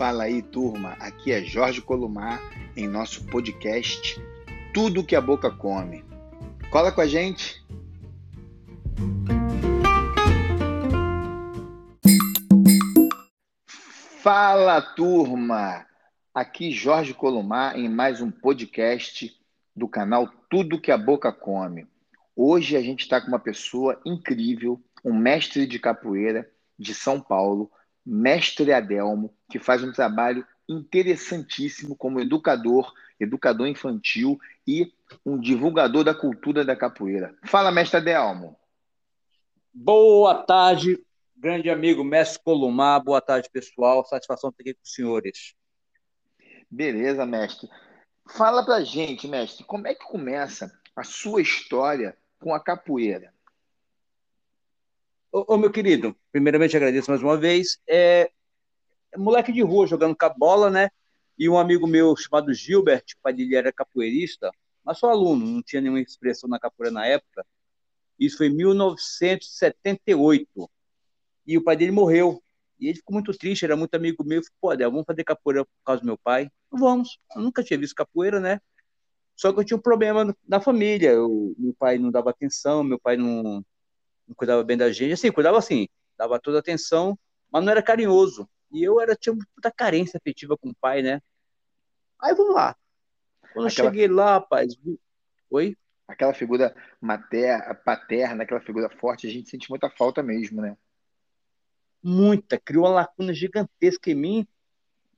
Fala aí, turma. Aqui é Jorge Columar em nosso podcast Tudo que a Boca Come. Cola com a gente. Fala, turma. Aqui Jorge Columar em mais um podcast do canal Tudo que a Boca Come. Hoje a gente está com uma pessoa incrível, um mestre de capoeira de São Paulo, mestre Adelmo, que faz um trabalho interessantíssimo como educador, educador infantil e um divulgador da cultura da capoeira. Fala, mestre Adelmo. Boa tarde, grande amigo mestre Columar. Boa tarde, pessoal. Satisfação ter aqui com os senhores. Beleza, mestre. Fala pra gente, mestre, como é que começa a sua história com a capoeira? Ô, meu querido, primeiramente agradeço mais uma vez. É, moleque de rua jogando com a bola, né? E um amigo meu chamado Gilbert, o pai dele era capoeirista, mas só aluno, não tinha nenhuma expressão na capoeira na época. Isso foi em 1978. E o pai dele morreu. E ele ficou muito triste, era muito amigo meu. Falei, pô, Adel, vamos fazer capoeira por causa do meu pai? Vamos. Eu nunca tinha visto capoeira, né? Só que eu tinha um problema na família. Eu, meu pai não dava atenção, meu pai não, não cuidava bem da gente. Assim, cuidava assim, dava toda a atenção, mas não era carinhoso. E eu era, tinha muita carência afetiva com o pai, né? Aí vamos lá. Quando Aquela... eu cheguei lá, rapaz. Oi? Aquela figura materna, paterna, aquela figura forte, a gente sente muita falta mesmo, né? Muita. Criou uma lacuna gigantesca em mim.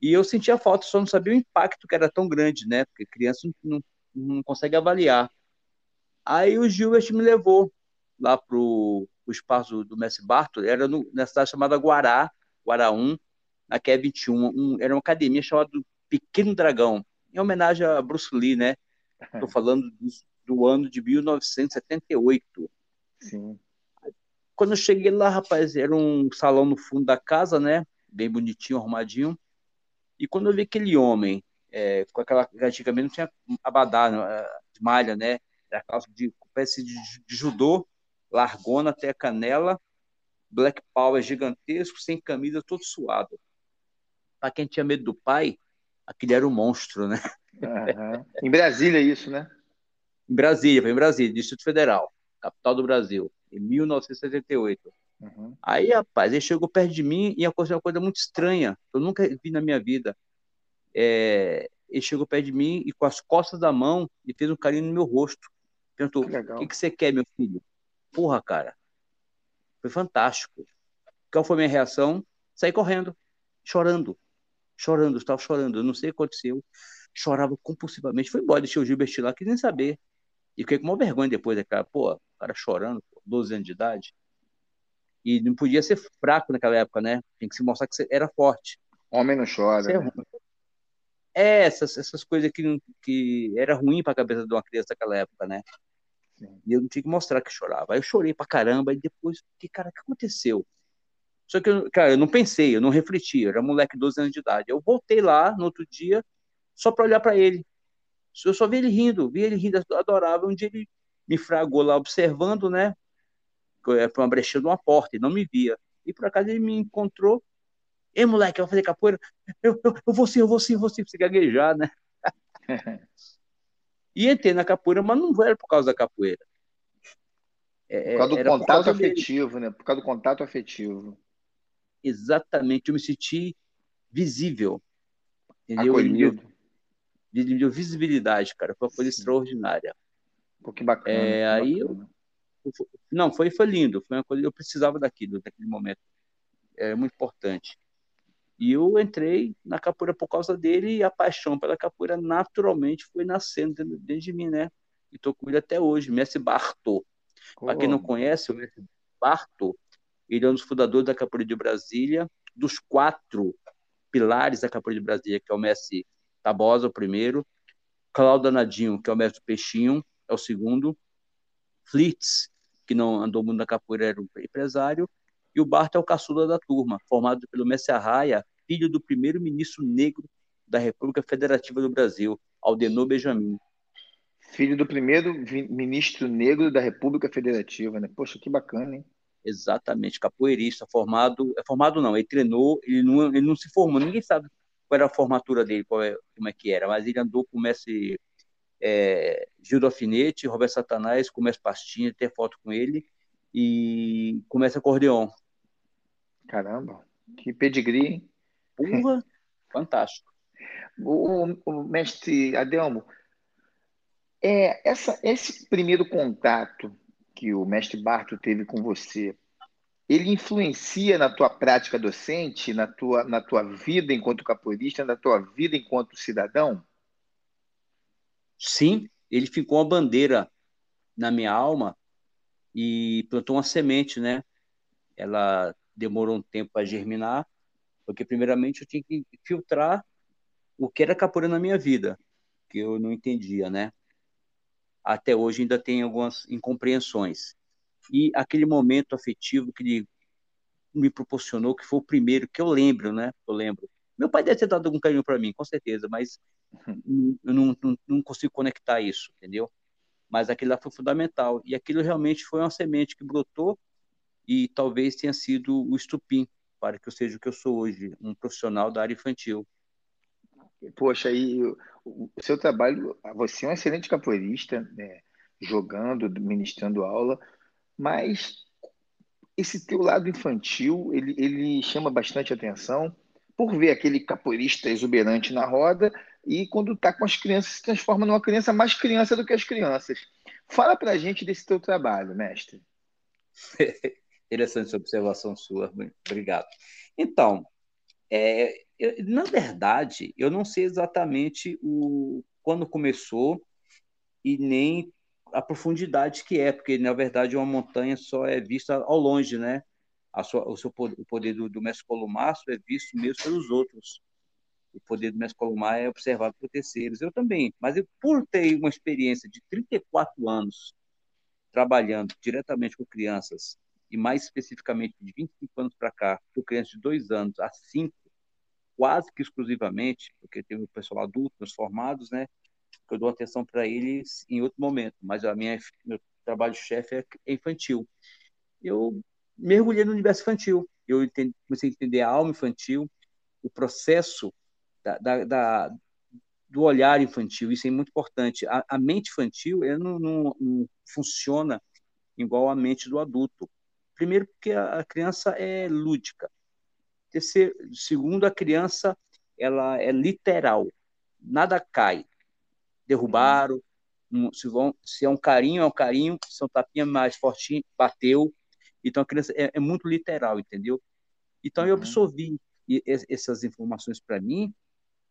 E eu sentia falta, só não sabia o impacto que era tão grande, né? Porque criança não, não, não consegue avaliar. Aí o Gilbert me levou lá para o espaço do Messi Barto, era no, na cidade chamada Guará, Guará 1, na QE 21. Um, era uma academia chamada Pequeno Dragão, em homenagem a Bruce Lee, né? Estou falando do, do, ano de 1978. Sim. Quando eu cheguei lá, rapaz, era um salão no fundo da casa, né? Bem bonitinho, arrumadinho. E quando eu vi aquele homem, é, com aquela. Antigamente não tinha abadá, de malha, né? Era calça de, espécie de, de judô, largona até a canela, Black Power gigantesco, sem camisa, todo suado. Para quem tinha medo do pai, aquele era um monstro, né? Uhum. Em Brasília, isso, né? Em Brasília, foi em Brasília, Distrito Federal, capital do Brasil, em 1978. Uhum. Aí, rapaz, ele chegou perto de mim e aconteceu uma coisa muito estranha, que eu nunca vi na minha vida. É, ele chegou perto de mim e com as costas da mão e fez um carinho no meu rosto. Perguntou: O que, que você quer, meu filho? Porra, cara. Foi fantástico. Qual foi a minha reação? Saí correndo, chorando. Chorando, estava chorando. Eu não sei o que aconteceu. Chorava compulsivamente. Foi embora, deixei o Gilbert lá, quis nem saber. E fiquei com uma vergonha depois, né, cara? Pô, cara chorando, pô, 12 anos de idade. E não podia ser fraco naquela época, né? Tem que se mostrar que você era forte. Homem não chora. É, né? é, essas, essas coisas que, que era ruim para a cabeça de uma criança naquela época, né? E eu não tinha que mostrar que chorava. Aí eu chorei pra caramba, e depois, que cara, o que aconteceu? Só que, eu, cara, eu não pensei, eu não refleti, eu era moleque de 12 anos de idade. Eu voltei lá no outro dia, só para olhar para ele. Eu só vi ele rindo, vi ele rindo, adorável. Um dia ele me fragou lá observando, né? Foi uma brecha de uma porta, e não me via. E por acaso ele me encontrou. Ei, moleque, eu vou fazer capoeira? Eu, eu, eu vou sim, eu vou sim, eu vou sim, pra você gaguejar, né? E entrei na capoeira, mas não era por causa da capoeira. É, por causa do contato causa afetivo, dele. né? Por causa do contato afetivo. Exatamente, eu me senti visível. Entendeu? Acolhido. Me deu visibilidade, cara. Foi uma coisa Sim. extraordinária. Pô, que bacana. É, que aí bacana. Eu, não, foi, foi lindo. Foi uma coisa, eu precisava daquilo, daquele momento. É muito importante. E eu entrei na capoeira por causa dele e a paixão pela capoeira naturalmente foi nascendo dentro, dentro de mim, né? E tô com ele até hoje, Mestre Bartô. Para quem não conhece, o Mestre Bartô, ele é um dos fundadores da capoeira de Brasília, dos quatro pilares da capoeira de Brasília, que é o Mestre Tabosa, o primeiro, Cláudio Danadinho, que é o Mestre Peixinho, é o segundo, Flitz, que não andou muito na capoeira, era um empresário, e o Barto é o caçula da turma, formado pelo Messi Arraia, filho do primeiro-ministro negro da República Federativa do Brasil, Aldenor Benjamin. Filho do primeiro ministro negro da República Federativa, né? Poxa, que bacana, hein? Exatamente, capoeirista, formado. É formado não, ele treinou, ele não, ele não se formou, ninguém sabe qual era a formatura dele, é, como é que era, mas ele andou com o mestre é, Gil do Alfinete, Roberto Satanás, com o mestre Pastinha, ter foto com ele, e começa acordeon. Caramba, que pedigree, hein? Porra, fantástico. O, o, mestre Adelmo, é, essa, esse primeiro contato que o mestre Barto teve com você, ele influencia na tua prática docente, na tua, na tua vida enquanto capoeirista, na tua vida enquanto cidadão? Sim, ele ficou uma bandeira na minha alma e plantou uma semente, né? Ela demorou um tempo para germinar, porque primeiramente eu tinha que filtrar o que era capoeira na minha vida, que eu não entendia, né? Até hoje ainda tem algumas incompreensões. E aquele momento afetivo que ele me proporcionou, que foi o primeiro que eu lembro, né? Eu lembro. Meu pai deve ter dado algum carinho para mim, com certeza, mas eu não, não, não consigo conectar isso, entendeu? Mas aquilo lá foi fundamental. E aquilo realmente foi uma semente que brotou e talvez tenha sido o estupim para que eu seja o que eu sou hoje, um profissional da área infantil. Poxa, aí o seu trabalho, você é um excelente capoeirista, né? jogando, ministrando aula, mas esse teu lado infantil, ele, ele chama bastante atenção por ver aquele capoeirista exuberante na roda e quando está com as crianças se transforma numa criança mais criança do que as crianças. Fala para a gente desse teu trabalho, mestre. Interessante essa observação sua, obrigado. Então, é, eu, na verdade, eu não sei exatamente o, quando começou e nem a profundidade que é, porque na verdade uma montanha só é vista ao longe, né? Sua, o, seu, o poder do, do mestre Colomar é visto mesmo pelos outros. O poder do mestre Colomar é observado por terceiros. Eu também, mas eu, por ter uma experiência de 34 anos trabalhando diretamente com crianças e mais especificamente de 25 anos para cá, com crianças de dois anos a cinco, quase que exclusivamente, porque tem o pessoal adulto, os formados, né? Que eu dou atenção para eles em outro momento, mas a minha meu trabalho-chefe é infantil. Eu mergulhei no universo infantil. Eu entendi, comecei a entender a alma infantil, o processo da, da, da, do olhar infantil. Isso é muito importante. A, a mente infantil ela não, não, não funciona igual a mente do adulto. Primeiro, porque a criança é lúdica. Terceiro, segundo, a criança ela é literal. Nada cai. Derrubaram. Se, vão, se é um carinho, é um carinho. Se é um tapinha mais fortinho, bateu. Então, a criança é, é muito literal, entendeu? Então, eu uhum. absorvi essas informações para mim.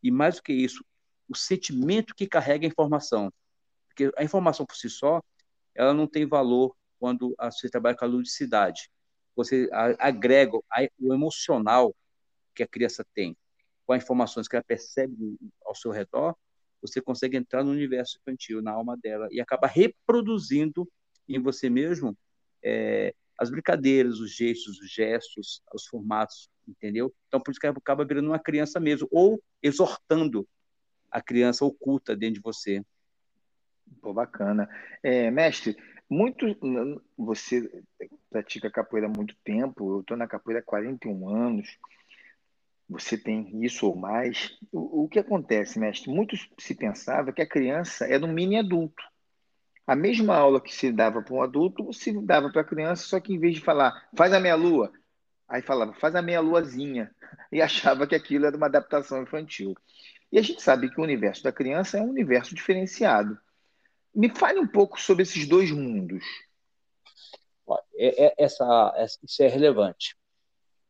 E mais do que isso, o sentimento que carrega a informação. Porque a informação por si só, ela não tem valor quando você trabalha com a ludicidade. Você agrega o emocional que a criança tem com as informações que ela percebe ao seu redor, você consegue entrar no universo infantil, na alma dela, e acaba reproduzindo em você mesmo é, as brincadeiras, os gestos, os gestos, os formatos, entendeu? Então, por isso que acaba virando uma criança mesmo, ou exortando a criança oculta dentro de você. Pô, bacana. É, mestre, muito, você pratica capoeira há muito tempo, eu estou na capoeira há 41 anos, você tem isso ou mais. O, o que acontece, mestre? Muitos se pensava que a criança era um mini adulto. A mesma aula que se dava para um adulto, se dava para a criança, só que em vez de falar, faz a meia-lua, aí falava, faz a meia-luazinha, e achava que aquilo era uma adaptação infantil. E a gente sabe que o universo da criança é um universo diferenciado. Me fale um pouco sobre esses dois mundos. É, é, essa, isso é relevante.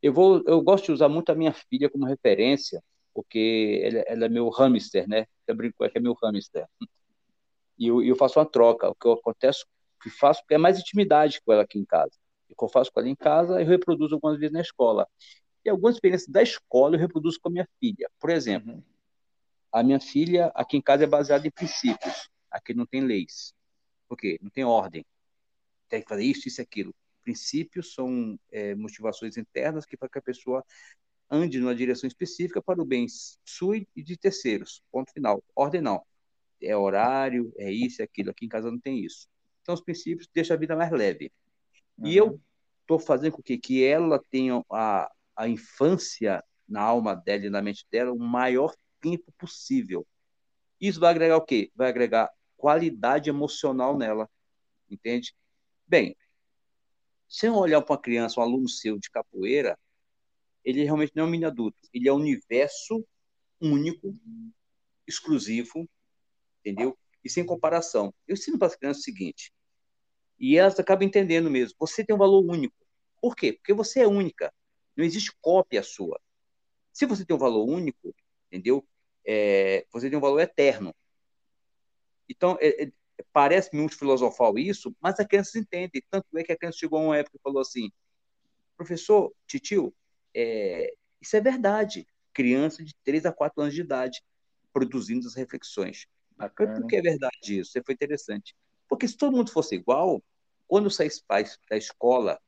Eu, vou, eu gosto de usar muito a minha filha como referência, porque ela, ela é meu hamster, né? Eu brinco que é meu hamster. E eu, eu faço uma troca. O que acontece, que faço, porque é mais intimidade com ela aqui em casa. O que eu faço com ela em casa, eu reproduzo algumas vezes na escola. E algumas experiências da escola eu reproduzo com a minha filha. Por exemplo, uhum. a minha filha aqui em casa é baseada em princípios. Aqui não tem leis. Por quê? Não tem ordem. Tem que fazer isso, isso e aquilo. Princípios são é, motivações internas que para que a pessoa ande numa direção específica para o bem sui e de terceiros. Ponto final. Ordem não. É horário, é isso, é aquilo. Aqui em casa não tem isso. Então, os princípios deixam a vida mais leve. Uhum. E eu estou fazendo com que, que ela tenha a, a infância na alma dela e na mente dela o maior tempo possível. Isso vai agregar o quê? Vai agregar qualidade emocional nela, entende? Bem, se eu olhar para uma criança, um aluno seu de capoeira, ele realmente não é um mini adulto, ele é um universo único, exclusivo, entendeu? E sem comparação. Eu ensino para as crianças o seguinte, e elas acabam entendendo mesmo, você tem um valor único. Por quê? Porque você é única. Não existe cópia sua. Se você tem um valor único, entendeu? É, você tem um valor eterno. Então, é, é, parece muito filosofal isso, mas a criança entende. Tanto é que a criança chegou a uma época e falou assim: professor, titio, é, isso é verdade. Criança de 3 a 4 anos de idade produzindo as reflexões. Bacana. Por que é verdade isso? Isso foi interessante. Porque se todo mundo fosse igual, quando eu saí da escola,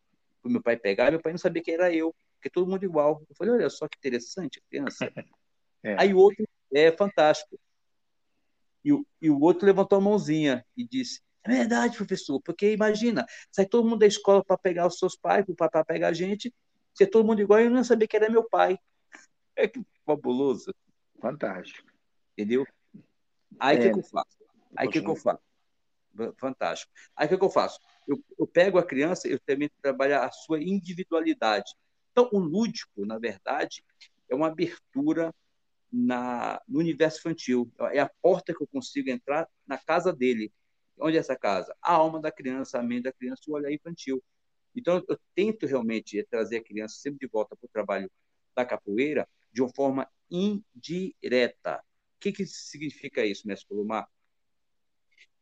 o meu pai pegar, meu pai não sabia quem era eu, porque todo mundo igual. Eu falei, olha só que interessante, criança. É. Aí o outro é fantástico. E o, e o outro levantou a mãozinha e disse: É verdade, professor, porque imagina, sai todo mundo da escola para pegar os seus pais, para pegar a gente, ser todo mundo igual e eu não sabia que era meu pai. É que fabuloso. Fantástico. Entendeu? Aí o é, que, que, eu faço? Aí o que, que, eu faço? Fantástico. Aí o que, que eu faço? Eu, eu pego a criança, eu também trabalho a sua individualidade. Então, o lúdico, na verdade, é uma abertura na, no universo infantil. É a porta que eu consigo entrar na casa dele. Onde é essa casa? A alma da criança, a mente da criança, o olhar infantil. Então, eu tento realmente trazer a criança sempre de volta para o trabalho da capoeira de uma forma indireta. O que, que significa isso, mestre Colomar?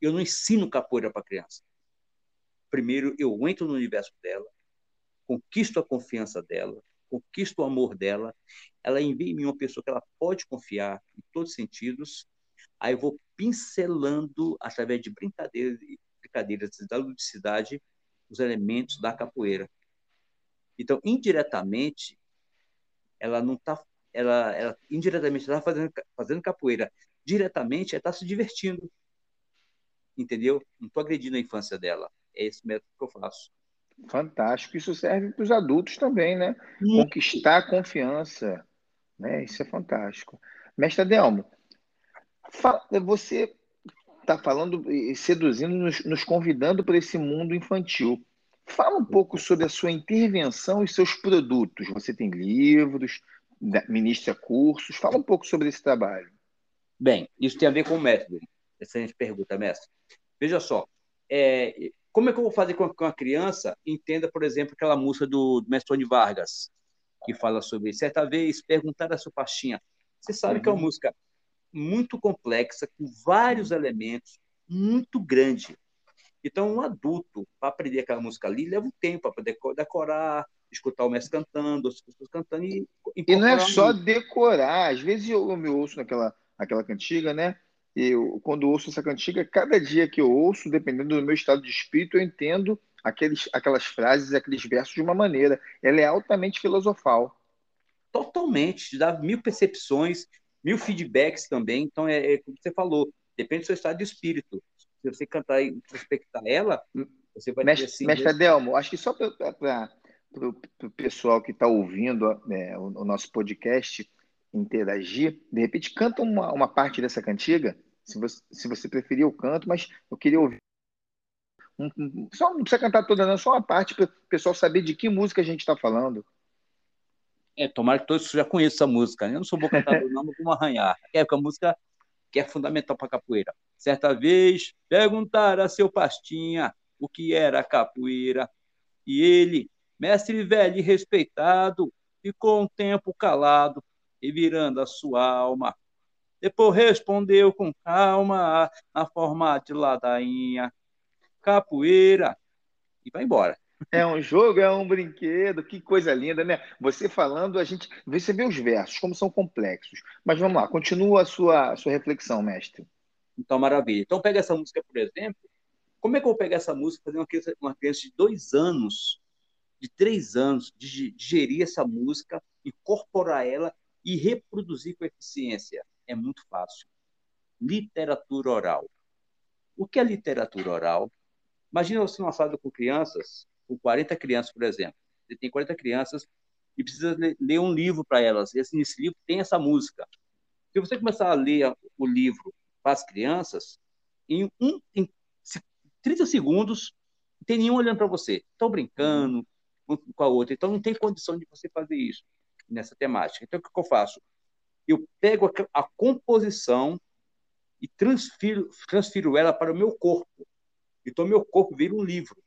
Eu não ensino capoeira para a criança. Primeiro, eu entro no universo dela, conquisto a confiança dela, conquisto o amor dela, ela envia em mim uma pessoa que ela pode confiar em todos os sentidos, aí eu vou pincelando, através de brincadeiras, brincadeiras da ludicidade, os elementos da capoeira. Então, indiretamente, ela não está, ela, ela indiretamente está fazendo, fazendo capoeira, diretamente ela está se divertindo, entendeu? Não estou agredindo a infância dela. É esse método que eu faço. Fantástico. Isso serve para os adultos também, né? Conquistar a confiança. Né? Isso é fantástico. Mestre Adelmo, você está falando e seduzindo, nos, nos convidando para esse mundo infantil. Fala um pouco sobre a sua intervenção e seus produtos. Você tem livros, ministra cursos. Fala um pouco sobre esse trabalho. Bem, isso tem a ver com o método. Excelente pergunta, mestre. Veja só, é, como é que eu vou fazer com que uma criança entenda, por exemplo, aquela música do, do Mestre Tony Vargas, que fala sobre certa vez perguntar a sua pastinha. Você sabe uhum. que é uma uhum. música muito complexa, com vários elementos, muito grande. Então, um adulto, para aprender aquela música ali, leva um tempo para poder decorar, escutar o mestre cantando, as pessoas cantando e. E não é só decorar, às vezes eu, eu me ouço naquela aquela cantiga, né? Eu, quando ouço essa cantiga, cada dia que eu ouço, dependendo do meu estado de espírito, eu entendo aqueles, aquelas frases, aqueles versos de uma maneira. Ela é altamente filosofal. Totalmente, dá mil percepções, mil feedbacks também. Então, é, é como você falou, depende do seu estado de espírito. Se você cantar e respeitar ela, você vai mestre, ter assim. Mestre Adelmo, acho que só para o pessoal que está ouvindo né, o, o, nosso podcast interagir, de repente canta uma, uma parte dessa cantiga. Se você, se você preferir, eu canto, mas eu queria ouvir. Um, um, só não precisa cantar toda, não, só uma parte para o pessoal saber de que música a gente está falando. É, tomara que todos já conheçam essa música. Né? Eu não sou bom cantador, não, vamos arranhar. É, porque a música que é fundamental para a capoeira. Certa vez, perguntaram a seu pastinha o que era a capoeira, e ele, mestre velho e respeitado, ficou um tempo calado, revirando a sua alma. Depois respondeu com calma, na forma de ladainha, capoeira, e vai embora. É um jogo, é um brinquedo, que coisa linda, né? Você falando, a gente. Você vê os versos, como são complexos. Mas vamos lá, continua a sua, a sua reflexão, mestre. Então, maravilha. Então, pega essa música, por exemplo. Como é que eu vou pegar essa música fazer uma criança, uma criança de dois anos, de três anos, digerir essa música, incorporar ela e reproduzir com eficiência? É muito fácil. Literatura oral. O que é literatura oral? Imagina você numa sala com crianças, com 40 crianças, por exemplo. Você tem 40 crianças e precisa ler um livro para elas. Esse, nesse livro tem essa música. Se você começar a ler o livro para as crianças, em, um, em 30 segundos, não tem nenhum olhando para você. Estão brincando um com a outra. Então, não tem condição de você fazer isso nessa temática. Então, o que eu faço? Eu pego a, a composição e transfiro, transfiro ela para o meu corpo. Então, meu corpo vira um livro.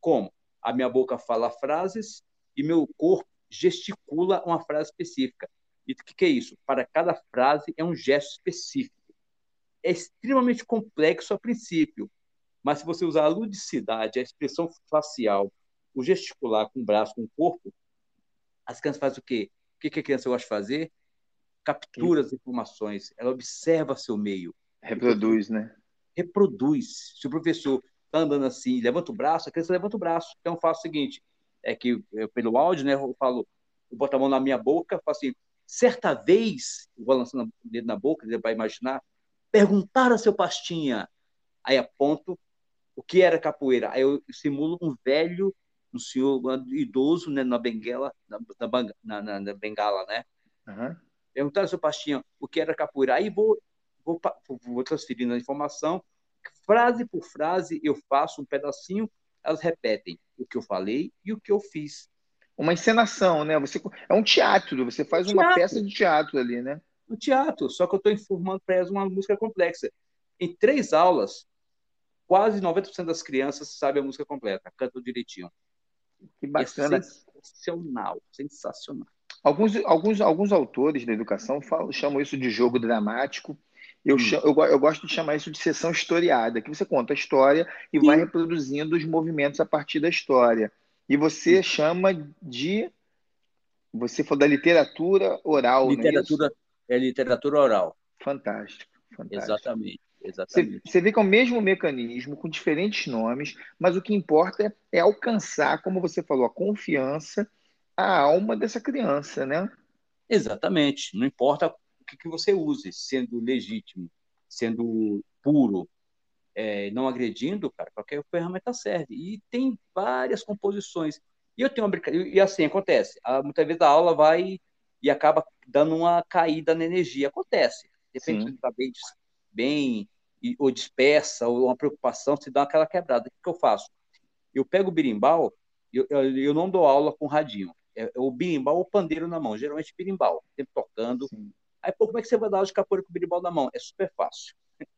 Como? A minha boca fala frases e meu corpo gesticula uma frase específica. E o que, que é isso? Para cada frase é um gesto específico. É extremamente complexo a princípio, mas se você usar a ludicidade, a expressão facial, o gesticular com o braço, com o corpo, as crianças fazem o quê? O que a criança gosta de fazer? Captura as informações, ela observa seu meio. Reproduz, né? Reproduz. Se o professor está andando assim, levanta o braço, a criança levanta o braço. Então, eu faço o seguinte: é que eu, pelo áudio, né, eu falo, eu boto a mão na minha boca, falo assim, certa vez, eu vou lançando o dedo na boca, ele vai imaginar, perguntar a seu pastinha. Aí aponto o que era capoeira. Aí eu simulo um velho, um senhor idoso, né, na bengala, na, na, na, na bengala, né? Uhum. Perguntar a seu pastinha o que era capoeira. Aí vou, vou, vou transferindo a informação, frase por frase, eu faço um pedacinho, elas repetem o que eu falei e o que eu fiz. Uma encenação, né? Você é um teatro, você faz teatro. uma peça de teatro ali, né? Um teatro, só que eu estou informando para elas uma música complexa. Em três aulas, quase 90% das crianças sabem a música completa, cantam direitinho. Que bacana. É sensacional, sensacional. Alguns, alguns, alguns autores da educação falam, chamam isso de jogo dramático. Eu, hum. chamo, eu, eu, gosto de chamar isso de sessão historiada, que você conta a história e Sim. vai reproduzindo os movimentos a partir da história. E você Sim. chama de. Você falou da literatura oral, é literatura, é, é literatura oral. Fantástico, fantástico. Exatamente. Exatamente. Você, você vê que é o mesmo mecanismo, com diferentes nomes, mas o que importa é alcançar, como você falou, a confiança, a alma dessa criança, né? Exatamente. Não importa o que, que você use, sendo legítimo, sendo puro, é, não agredindo, cara, qualquer ferramenta serve. E tem várias composições. E eu tenho uma brincadeira, e assim acontece. Muitas vezes a aula vai e acaba dando uma caída na energia. Acontece. Depende de estar bem, bem ou dispersa, ou uma preocupação, se dá aquela quebrada. O que, que eu faço? Eu pego o birimbau, eu, eu, eu não dou aula com radinho. É, é o birimbau ou o pandeiro na mão, geralmente birimbau, sempre tocando. Sim. Aí, pô, como é que você vai dar aula de capoeira com o birimbau na mão? É super fácil.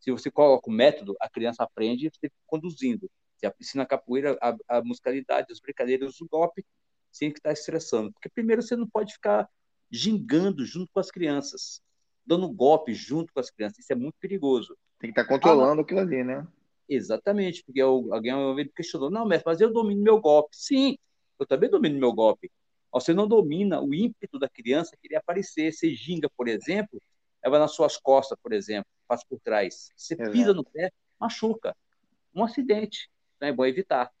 Se você coloca o método, a criança aprende você conduzindo. Você ensina a capoeira, a, a musicalidade, as brincadeiras, o golpe, sem que estar tá estressando. Porque primeiro você não pode ficar gingando junto com as crianças dando golpe junto com as crianças. Isso é muito perigoso. Tem que estar tá controlando ah, aquilo ali, né? Exatamente, porque alguém uma vez questionou, não, mestre, mas eu domino meu golpe. Sim, eu também domino meu golpe. Você não domina o ímpeto da criança querer aparecer. Você ginga, por exemplo, ela nas suas costas, por exemplo, faz por trás. Você Exato. pisa no pé, machuca. Um acidente. Então é bom evitar.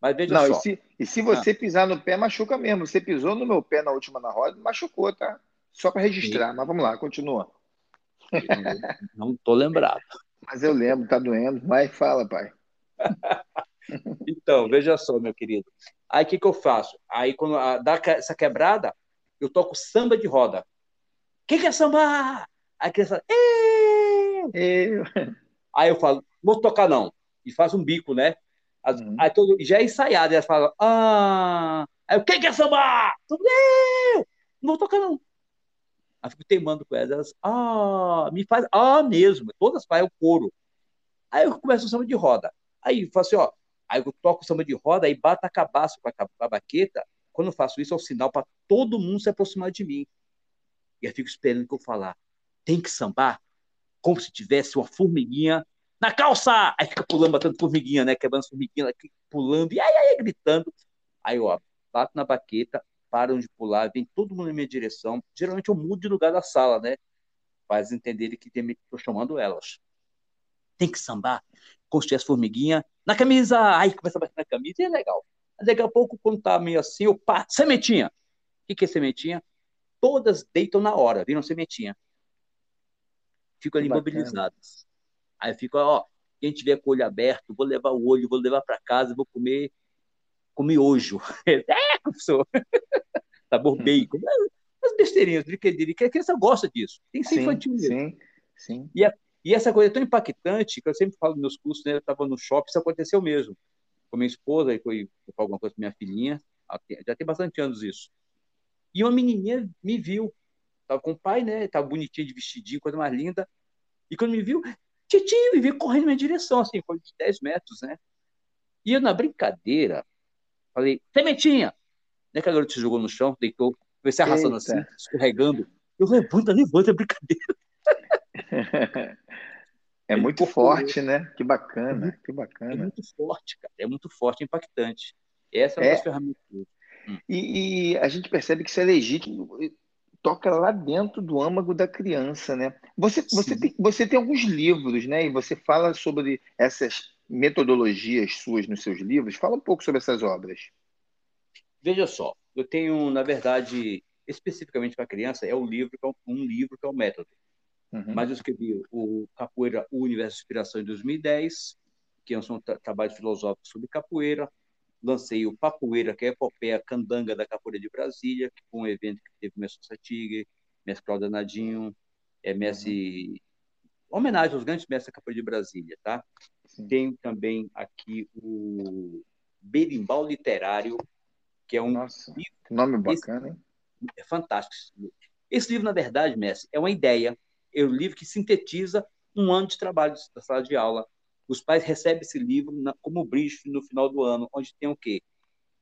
Mas veja não, só. E se, e se você ah. pisar no pé, machuca mesmo. Você pisou no meu pé na última na roda, machucou, tá? Só para registrar, Sim. mas vamos lá, continua. Não estou lembrado. Mas eu lembro, tá doendo. Vai, fala, pai. então, veja só, meu querido. Aí o que, que eu faço? Aí, quando dá essa quebrada, eu toco samba de roda. Quem quer sambar? Aí a criança. Eu. Aí eu falo, vou tocar não. E faz um bico, né? Uhum. Aí todo, já é ensaiado, elas falam, ah. Aí eu, quem quer sambar? Eu. Não vou tocar não. Aí fico teimando com elas. Elas, ah, me faz, ah, mesmo. Todas fazem o couro. Aí eu começo o samba de roda. Aí eu faço assim, ó. Aí eu toco o samba de roda e bato a cabaça com a, baqueta. Quando eu faço isso, é um sinal para todo mundo se aproximar de mim. E eu fico esperando que eu falar. Tem que sambar como se tivesse uma formiguinha na calça! Aí fica pulando, batendo formiguinha, né? Quebrando formiguinha, pulando, e aí, aí, gritando. Aí, ó, bato na baqueta, param de pular, vem todo mundo na minha direção. Geralmente eu mudo de lugar da sala, né? Faz entenderem que estou chamando elas. Tem que sambar, construir as formiguinhas na camisa. Ai, começa a bater na camisa e é legal. Daqui a pouco, quando tá meio assim, eu pá, sementinha. O que, que é sementinha? Todas deitam na hora, viram sementinha. Fico ali imobilizadas. Aí fico, ó, quem tiver com o olho aberto, vou levar o olho, vou levar para casa, vou comer com miojo. É, professor. sabor hum. bacon. As besteirinhas, que a criança gosta disso. Tem que ser sim, infantil mesmo. Sim, sim. E, a, e essa coisa é tão impactante que eu sempre falo nos meus cursos, né? Eu estava no shopping, isso aconteceu mesmo. Com minha esposa, e foi, alguma coisa com minha filhinha, já tem bastante anos isso. E uma menininha me viu, estava com o pai, né? Estava bonitinha de vestidinho, coisa mais linda. E quando me viu, Titinho, me veio correndo na minha direção, assim, foi de 10 metros, né? E eu, na brincadeira, falei, sementinha! Né, que a garota se jogou no chão, deitou, comecei arrastando Eita. assim, escorregando. Eu levanta, levanta, é brincadeira. É muito forte, né? Que bacana, é muito, que bacana. É muito forte, cara. É muito forte, impactante. Essa é uma é. das ferramentas. Hum. E, e, a gente percebe que isso é legítimo, toca lá dentro do âmago da criança, né? Você, você, tem, você tem alguns livros, né? E você fala sobre essas metodologias suas nos seus livros. Fala um pouco sobre essas obras. Veja só, eu tenho, na verdade, especificamente para criança, é um livro, é um livro que é o método. Uhum. Mas eu escrevi o Capoeira, o Universo de Inspiração, em 2010, que é um trabalho filosófico sobre capoeira. Lancei o Papoeira, que é a epopeia candanga da capoeira de Brasília, que foi um evento que teve Mestre Satigre, Mestre Cláudio Nadinho, é Mestre... Uhum. Homenagem aos grandes mestres da capoeira de Brasília, tá? Sim. Tenho também aqui o Berimbau Literário, que é um Nossa, livro, nome bacana, hein? É fantástico. Esse livro, na verdade, mestre, é uma ideia, é um livro que sintetiza um ano de trabalho da sala de aula. Os pais recebem esse livro na, como brinde no final do ano, onde tem o quê?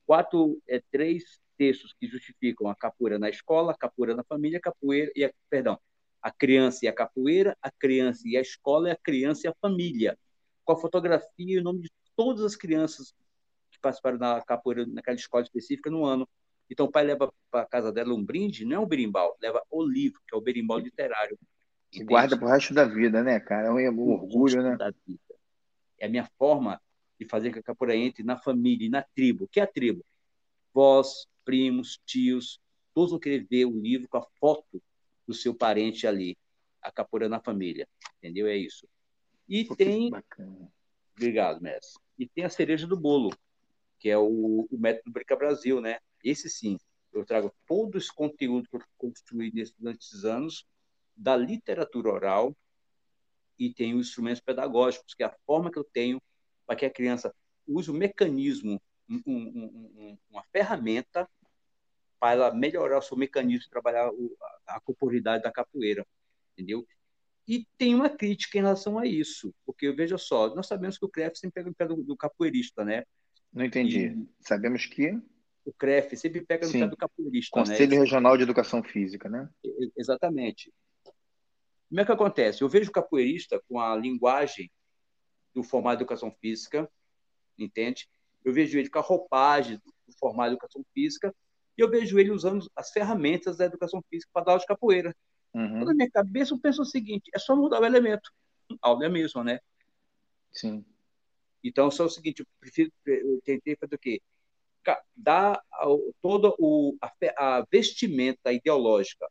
Quatro, é, três textos que justificam a capoeira na escola, a capoeira na família, a capoeira e a, perdão, a criança e a capoeira, a criança e a escola, e a criança e a família, com a fotografia e o nome de todas as crianças que participaram da capoeira naquela escola específica no ano. Então o pai leva para casa dela um brinde, não é um berimbau, leva o livro, que é o berimbau literário. Que guarda para o resto da vida, né, cara? É um orgulho, né? É a minha forma de fazer que a capoeira entre na família e na tribo. O que é a tribo? Vós, primos, tios, todos vão querer ver o livro com a foto do seu parente ali. A capoeira na família. Entendeu? É isso. E Pô, tem. Obrigado, mestre. E tem a cereja do bolo, que é o, o método Brica Brasil, né? Esse sim, eu trago todo esse conteúdo que eu construí nesses anos da literatura oral e tenho instrumentos pedagógicos, que é a forma que eu tenho para que a criança use o mecanismo, um, um, um, uma ferramenta para ela melhorar o seu mecanismo de trabalhar a, a corporidade da capoeira, entendeu? E tem uma crítica em relação a isso, porque veja só, nós sabemos que o CREF sempre pega no pé do capoeirista, né? Não entendi. E Sabemos que. O CREF sempre pega no Sim. pé do capoeirista. Né? Conselho né? Regional de Educação Física, né? Exatamente. Como é que acontece? Eu vejo o capoeirista com a linguagem do formato de educação física, entende? Eu vejo ele com a roupagem do formato de educação física e eu vejo ele usando as ferramentas da educação física para dar aula de capoeira. Uhum. Então, na minha cabeça, eu penso o seguinte: é só mudar o elemento. A aula é a mesma, né? Sim. Então, só o seguinte, eu, prefiro, eu tentei fazer o quê? Dar toda o, a, a, vestimenta ideológica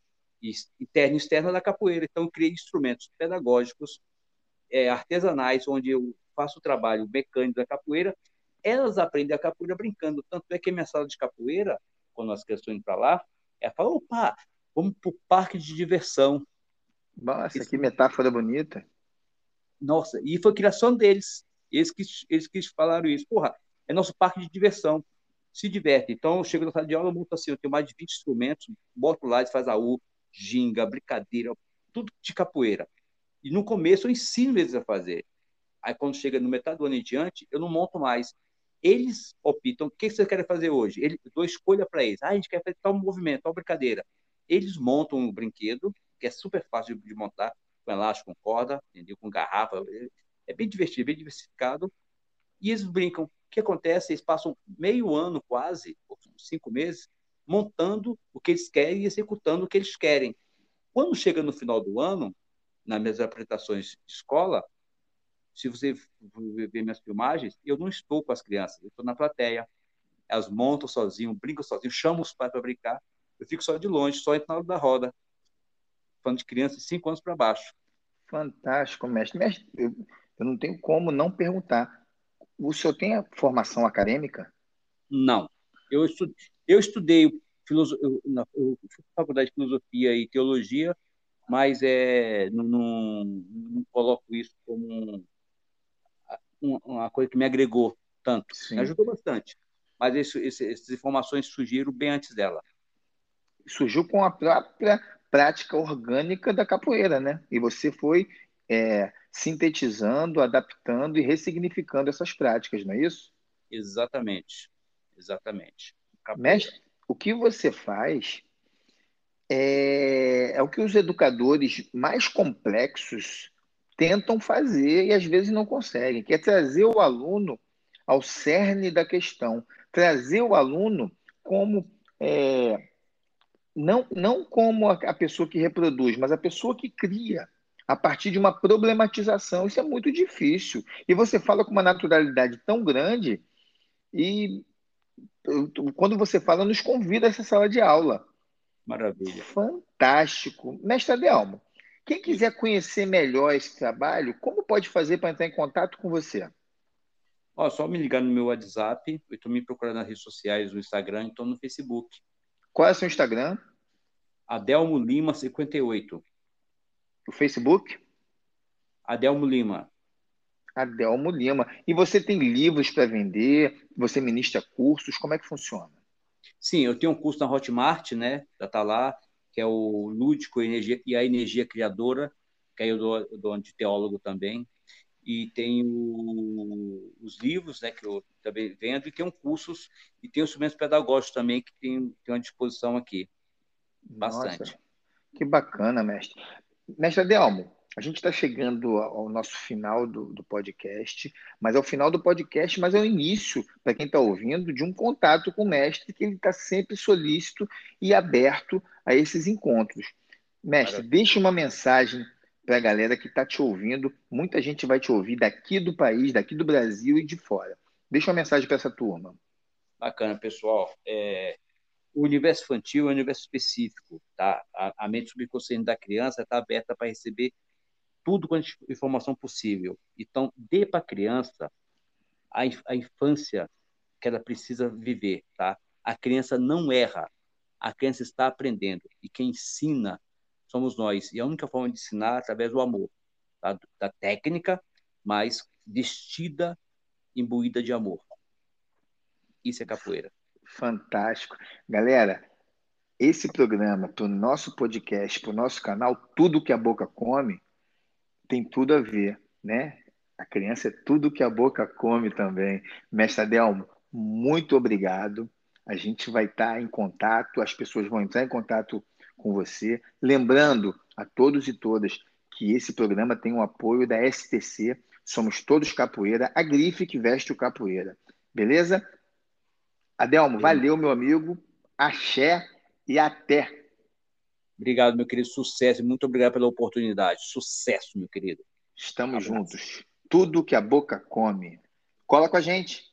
interna e externa da capoeira. Então, eu criei instrumentos pedagógicos, é, artesanais, onde eu faço o trabalho mecânico da capoeira. Elas aprendem a capoeira brincando. Tanto é que a minha sala de capoeira, quando as crianças indo para lá, ela fala: opa, vamos para o parque de diversão. Nossa, Esse... que metáfora bonita. Nossa, e foi criação deles. Eles que, eles que falaram isso. Porra, é nosso parque de diversão. Se diverte. Então, eu chego na sala de aula, eu monto assim, eu tenho mais de 20 instrumentos, boto lá e faz a U, ginga, brincadeira, tudo de capoeira. E no começo eu ensino eles a fazer. Aí quando chega no metade do ano em diante, eu não monto mais. Eles optam, o que vocês querem fazer hoje? Ele, eu dou escolha para eles. Ah, a gente quer fazer tal movimento, tal brincadeira. Eles montam um brinquedo, que é super fácil de montar, com elástico, com corda, entendeu? com garrafa. É bem divertido, bem diversificado. E eles brincam. O que acontece? Eles passam meio ano quase, cinco meses, montando o que eles querem e executando o que eles querem. Quando chega no final do ano, nas minhas apresentações de escola, se você ver minhas filmagens, eu não estou com as crianças, eu estou na plateia. Elas montam sozinho, brincam sozinho, chamam os pais para brincar. Eu fico só de longe, só entro na hora da roda. Falando de crianças de 5 anos para baixo. Fantástico, mestre. mestre eu não tenho como não perguntar. O senhor tem a formação acadêmica? Não. Eu estudei, eu estudei filoso... eu, eu fui faculdade de filosofia e teologia, mas é, não, não, não coloco isso como um, uma coisa que me agregou tanto. Sim. Me ajudou bastante. Mas isso, esse, essas informações surgiram bem antes dela. Surgiu com a própria prática orgânica da capoeira, né? E você foi é, sintetizando, adaptando e ressignificando essas práticas, não é isso? Exatamente. Exatamente. Capoeira. Mestre, o que você faz é, é o que os educadores mais complexos tentam fazer e às vezes não conseguem, que é trazer o aluno ao cerne da questão, trazer o aluno como é, não, não como a pessoa que reproduz, mas a pessoa que cria a partir de uma problematização. Isso é muito difícil. E você fala com uma naturalidade tão grande e quando você fala, nos convida a essa sala de aula. Maravilha. Fantástico. Mestre Adelmo, quem quiser conhecer melhor esse trabalho, como pode fazer para entrar em contato com você? Ó, só me ligar no meu WhatsApp, eu estou me procurando nas redes sociais, no Instagram, então no Facebook. Qual é o seu Instagram? Adelmo Lima 58. O Facebook? Adelmo Lima. Adelmo Lima. E você tem livros para vender? Você ministra cursos? Como é que funciona? Sim, eu tenho um curso na Hotmart, né? Já está lá, que é o Lúdico e a Energia Criadora, que aí eu dou, eu dou de teólogo também. E tenho os livros, né, que eu também vendo, e tenho cursos, e tenho instrumentos pedagógicos também, que tem, tem à disposição aqui. Bastante. Nossa, que bacana, mestre. Mestre Adelmo, a gente está chegando ao nosso final do, do, podcast, mas é o final do podcast, mas é o início, para quem está ouvindo, de um contato com o mestre, que ele está sempre solícito e aberto a esses encontros. Mestre, Maravilha. deixe uma mensagem para a galera que está te ouvindo. Muita gente vai te ouvir daqui do país, daqui do Brasil e de fora. Deixa uma mensagem para essa turma. Bacana, pessoal. É, o universo infantil é um universo específico, tá? A, a mente subconsciente da criança está aberta para receber tudo quanto informação possível. Então, dê para a criança a infância que ela precisa viver, tá? A criança não erra, a criança está aprendendo e quem ensina somos nós. E a única forma de ensinar é através do amor, tá? da técnica, mas vestida, imbuída de amor. Isso é capoeira. Fantástico. Galera, esse programa, para o nosso podcast, para o nosso canal, Tudo que a Boca Come, tem tudo a ver, né? A criança é tudo que a boca come também. Mestre Adelmo, muito obrigado. A gente vai estar em contato, as pessoas vão entrar em contato com você. Lembrando a todos e todas que esse programa tem o apoio da STC, somos todos capoeira, a grife que veste o capoeira. Beleza? Adelmo, valeu, meu amigo. Axé e até. Obrigado, meu querido. Sucesso. Muito obrigado pela oportunidade. Sucesso, meu querido. Estamos juntos. Tudo que a boca come. Cola com a gente.